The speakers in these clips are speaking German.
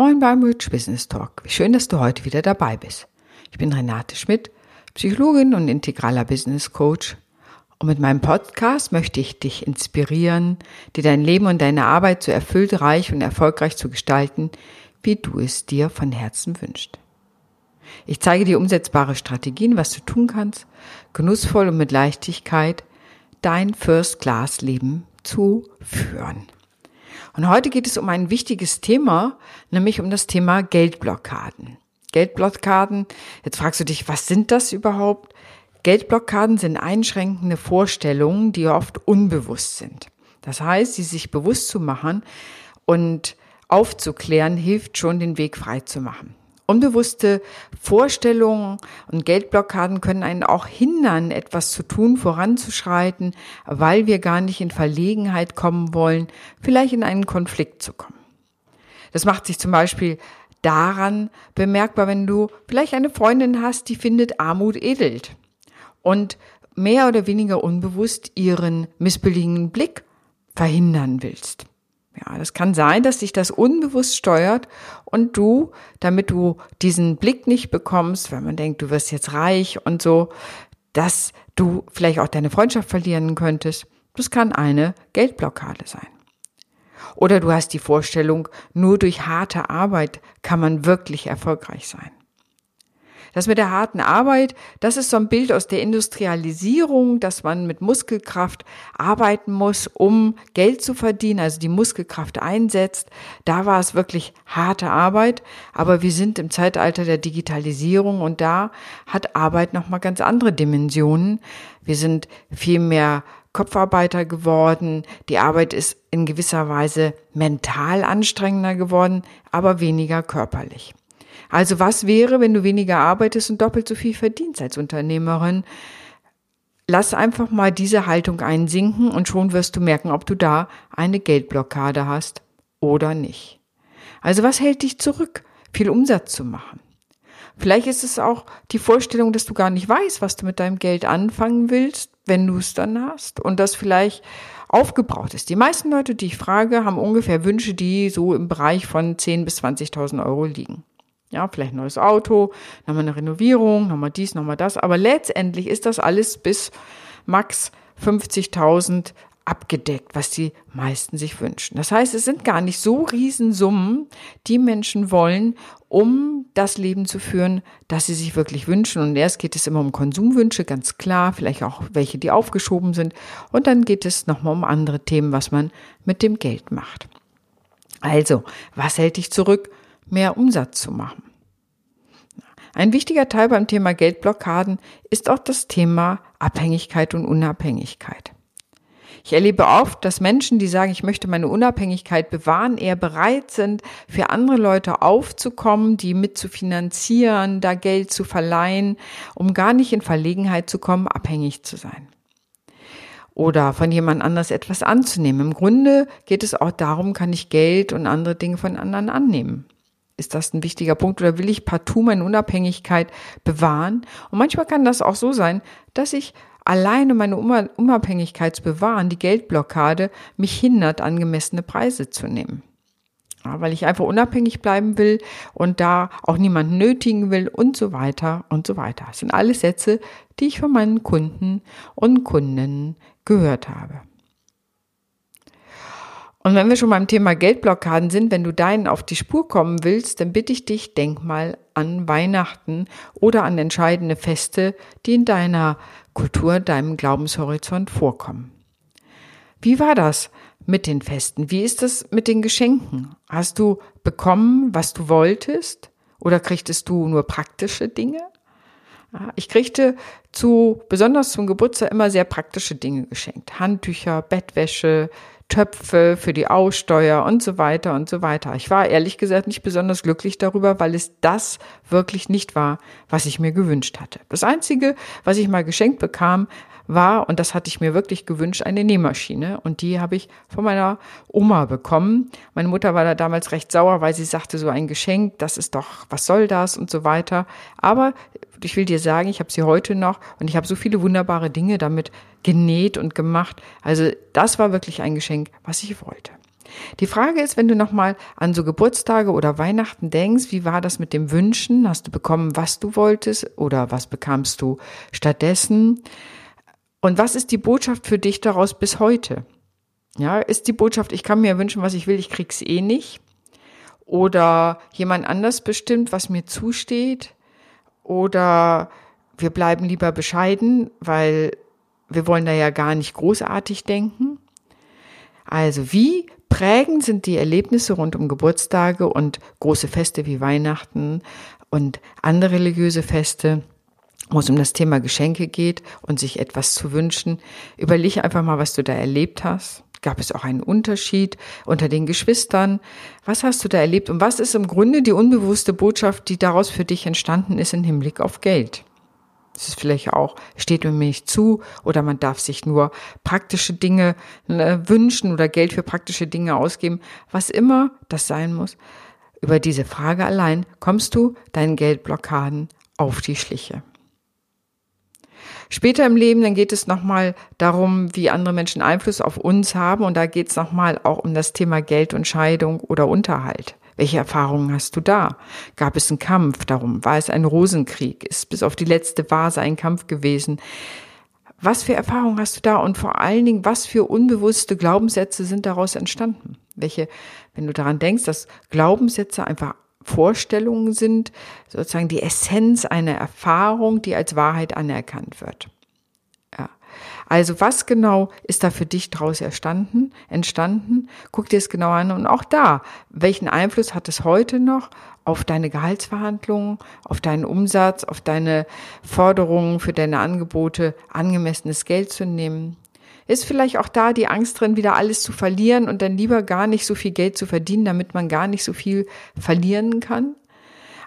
Moin beim Rich Business Talk. Wie schön, dass du heute wieder dabei bist. Ich bin Renate Schmidt, Psychologin und integraler Business Coach. Und mit meinem Podcast möchte ich dich inspirieren, dir dein Leben und deine Arbeit so erfüllt, reich und erfolgreich zu gestalten, wie du es dir von Herzen wünschst. Ich zeige dir umsetzbare Strategien, was du tun kannst, genussvoll und mit Leichtigkeit dein First-Class-Leben zu führen. Und heute geht es um ein wichtiges Thema, nämlich um das Thema Geldblockaden. Geldblockaden, jetzt fragst du dich, was sind das überhaupt? Geldblockaden sind einschränkende Vorstellungen, die oft unbewusst sind. Das heißt, sie sich bewusst zu machen und aufzuklären, hilft schon, den Weg frei zu machen. Unbewusste Vorstellungen und Geldblockaden können einen auch hindern, etwas zu tun, voranzuschreiten, weil wir gar nicht in Verlegenheit kommen wollen, vielleicht in einen Konflikt zu kommen. Das macht sich zum Beispiel daran bemerkbar, wenn du vielleicht eine Freundin hast, die findet Armut edelt und mehr oder weniger unbewusst ihren missbilligenden Blick verhindern willst. Ja, das kann sein, dass dich das unbewusst steuert und du, damit du diesen Blick nicht bekommst, weil man denkt, du wirst jetzt reich und so, dass du vielleicht auch deine Freundschaft verlieren könntest. Das kann eine Geldblockade sein. Oder du hast die Vorstellung, nur durch harte Arbeit kann man wirklich erfolgreich sein. Das mit der harten Arbeit, das ist so ein Bild aus der Industrialisierung, dass man mit Muskelkraft arbeiten muss, um Geld zu verdienen, also die Muskelkraft einsetzt. Da war es wirklich harte Arbeit, aber wir sind im Zeitalter der Digitalisierung und da hat Arbeit nochmal ganz andere Dimensionen. Wir sind viel mehr Kopfarbeiter geworden. Die Arbeit ist in gewisser Weise mental anstrengender geworden, aber weniger körperlich. Also was wäre, wenn du weniger arbeitest und doppelt so viel verdienst als Unternehmerin? Lass einfach mal diese Haltung einsinken und schon wirst du merken, ob du da eine Geldblockade hast oder nicht. Also was hält dich zurück, viel Umsatz zu machen? Vielleicht ist es auch die Vorstellung, dass du gar nicht weißt, was du mit deinem Geld anfangen willst, wenn du es dann hast und das vielleicht aufgebraucht ist. Die meisten Leute, die ich frage, haben ungefähr Wünsche, die so im Bereich von 10.000 bis 20.000 Euro liegen. Ja, vielleicht ein neues Auto, nochmal eine Renovierung, nochmal dies, nochmal das. Aber letztendlich ist das alles bis max 50.000 abgedeckt, was die meisten sich wünschen. Das heißt, es sind gar nicht so Riesensummen, die Menschen wollen, um das Leben zu führen, das sie sich wirklich wünschen. Und erst geht es immer um Konsumwünsche, ganz klar, vielleicht auch welche, die aufgeschoben sind. Und dann geht es nochmal um andere Themen, was man mit dem Geld macht. Also, was hält dich zurück? Mehr Umsatz zu machen. Ein wichtiger Teil beim Thema Geldblockaden ist auch das Thema Abhängigkeit und Unabhängigkeit. Ich erlebe oft, dass Menschen, die sagen, ich möchte meine Unabhängigkeit bewahren, eher bereit sind, für andere Leute aufzukommen, die mit zu finanzieren, da Geld zu verleihen, um gar nicht in Verlegenheit zu kommen, abhängig zu sein. Oder von jemand anders etwas anzunehmen. Im Grunde geht es auch darum, kann ich Geld und andere Dinge von anderen annehmen. Ist das ein wichtiger Punkt oder will ich partout meine Unabhängigkeit bewahren? Und manchmal kann das auch so sein, dass ich alleine meine Unabhängigkeit zu bewahren, die Geldblockade, mich hindert, angemessene Preise zu nehmen. Ja, weil ich einfach unabhängig bleiben will und da auch niemanden nötigen will und so weiter und so weiter. Das sind alles Sätze, die ich von meinen Kunden und Kundinnen gehört habe. Und wenn wir schon beim Thema Geldblockaden sind, wenn du deinen auf die Spur kommen willst, dann bitte ich dich, denk mal an Weihnachten oder an entscheidende Feste, die in deiner Kultur, deinem Glaubenshorizont vorkommen. Wie war das mit den Festen? Wie ist das mit den Geschenken? Hast du bekommen, was du wolltest? Oder kriegtest du nur praktische Dinge? Ich kriegte zu, besonders zum Geburtstag immer sehr praktische Dinge geschenkt. Handtücher, Bettwäsche, Töpfe für die Aussteuer und so weiter und so weiter. Ich war ehrlich gesagt nicht besonders glücklich darüber, weil es das wirklich nicht war, was ich mir gewünscht hatte. Das Einzige, was ich mal geschenkt bekam, war, und das hatte ich mir wirklich gewünscht, eine Nähmaschine. Und die habe ich von meiner Oma bekommen. Meine Mutter war da damals recht sauer, weil sie sagte, so ein Geschenk, das ist doch, was soll das und so weiter. Aber ich will dir sagen, ich habe sie heute noch und ich habe so viele wunderbare Dinge damit genäht und gemacht. Also das war wirklich ein Geschenk, was ich wollte. Die Frage ist, wenn du nochmal an so Geburtstage oder Weihnachten denkst, wie war das mit dem Wünschen? Hast du bekommen, was du wolltest oder was bekamst du stattdessen? Und was ist die Botschaft für dich daraus bis heute? Ja, ist die Botschaft, ich kann mir wünschen, was ich will, ich krieg's eh nicht? Oder jemand anders bestimmt, was mir zusteht? Oder wir bleiben lieber bescheiden, weil wir wollen da ja gar nicht großartig denken? Also wie prägend sind die Erlebnisse rund um Geburtstage und große Feste wie Weihnachten und andere religiöse Feste, wo es um das Thema Geschenke geht und sich etwas zu wünschen. Überleg einfach mal, was du da erlebt hast. Gab es auch einen Unterschied unter den Geschwistern? Was hast du da erlebt? Und was ist im Grunde die unbewusste Botschaft, die daraus für dich entstanden ist im Hinblick auf Geld? Das ist vielleicht auch, steht mir nicht zu oder man darf sich nur praktische Dinge ne, wünschen oder Geld für praktische Dinge ausgeben. Was immer das sein muss. Über diese Frage allein kommst du deinen Geldblockaden auf die Schliche. Später im Leben, dann geht es nochmal darum, wie andere Menschen Einfluss auf uns haben. Und da geht es nochmal auch um das Thema Geld und Scheidung oder Unterhalt. Welche Erfahrungen hast du da? Gab es einen Kampf darum? War es ein Rosenkrieg? Ist bis auf die letzte Vase ein Kampf gewesen? Was für Erfahrungen hast du da? Und vor allen Dingen, was für unbewusste Glaubenssätze sind daraus entstanden? Welche, wenn du daran denkst, dass Glaubenssätze einfach Vorstellungen sind, sozusagen die Essenz einer Erfahrung, die als Wahrheit anerkannt wird. Ja. Also was genau ist da für dich daraus entstanden? Entstanden? Guck dir es genau an und auch da, welchen Einfluss hat es heute noch auf deine Gehaltsverhandlungen, auf deinen Umsatz, auf deine Forderungen für deine Angebote, angemessenes Geld zu nehmen? Ist vielleicht auch da die Angst drin, wieder alles zu verlieren und dann lieber gar nicht so viel Geld zu verdienen, damit man gar nicht so viel verlieren kann?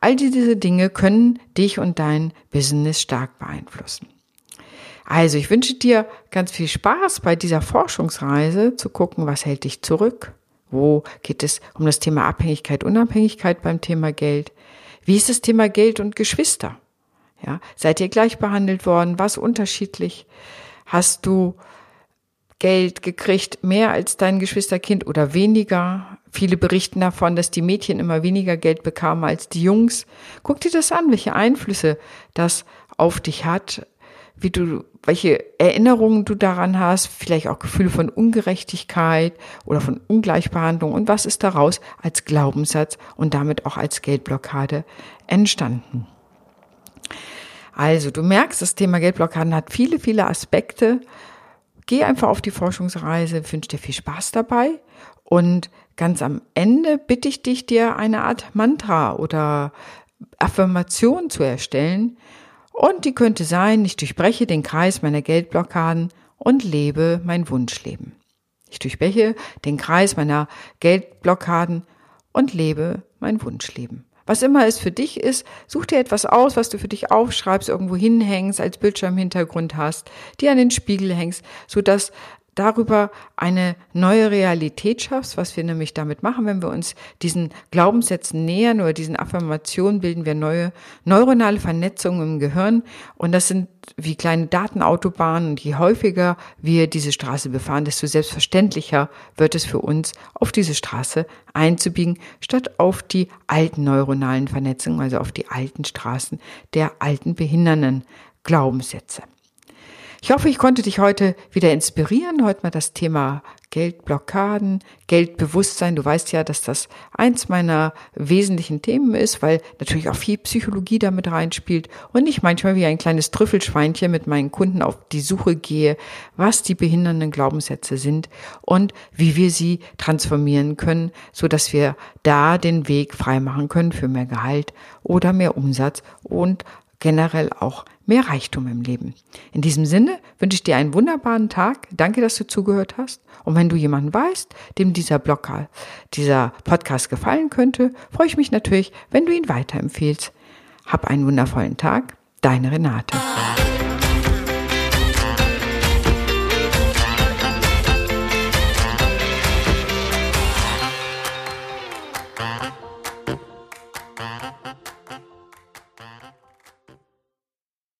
All diese Dinge können dich und dein Business stark beeinflussen. Also ich wünsche dir ganz viel Spaß bei dieser Forschungsreise zu gucken, was hält dich zurück? Wo geht es um das Thema Abhängigkeit, Unabhängigkeit beim Thema Geld? Wie ist das Thema Geld und Geschwister? Ja, seid ihr gleich behandelt worden? Was unterschiedlich? Hast du Geld gekriegt, mehr als dein Geschwisterkind oder weniger. Viele berichten davon, dass die Mädchen immer weniger Geld bekamen als die Jungs. Guck dir das an, welche Einflüsse das auf dich hat, wie du, welche Erinnerungen du daran hast, vielleicht auch Gefühle von Ungerechtigkeit oder von Ungleichbehandlung und was ist daraus als Glaubenssatz und damit auch als Geldblockade entstanden. Also, du merkst, das Thema Geldblockaden hat viele, viele Aspekte Geh einfach auf die Forschungsreise, wünsche dir viel Spaß dabei und ganz am Ende bitte ich dich, dir eine Art Mantra oder Affirmation zu erstellen. Und die könnte sein, ich durchbreche den Kreis meiner Geldblockaden und lebe mein Wunschleben. Ich durchbreche den Kreis meiner Geldblockaden und lebe mein Wunschleben. Was immer es für dich ist, such dir etwas aus, was du für dich aufschreibst, irgendwo hinhängst, als Bildschirmhintergrund hast, die an den Spiegel hängst, so dass darüber eine neue Realität schaffst, was wir nämlich damit machen, wenn wir uns diesen Glaubenssätzen nähern oder diesen Affirmationen, bilden wir neue neuronale Vernetzungen im Gehirn und das sind wie kleine Datenautobahnen und je häufiger wir diese Straße befahren, desto selbstverständlicher wird es für uns, auf diese Straße einzubiegen, statt auf die alten neuronalen Vernetzungen, also auf die alten Straßen der alten behindernden Glaubenssätze. Ich hoffe, ich konnte dich heute wieder inspirieren. Heute mal das Thema Geldblockaden, Geldbewusstsein. Du weißt ja, dass das eins meiner wesentlichen Themen ist, weil natürlich auch viel Psychologie damit reinspielt und ich manchmal wie ein kleines Trüffelschweinchen mit meinen Kunden auf die Suche gehe, was die behindernden Glaubenssätze sind und wie wir sie transformieren können, so dass wir da den Weg freimachen können für mehr Gehalt oder mehr Umsatz und generell auch mehr Reichtum im Leben. In diesem Sinne wünsche ich dir einen wunderbaren Tag. Danke, dass du zugehört hast. Und wenn du jemanden weißt, dem dieser Blog, dieser Podcast gefallen könnte, freue ich mich natürlich, wenn du ihn weiterempfehlst. Hab einen wundervollen Tag. Deine Renate.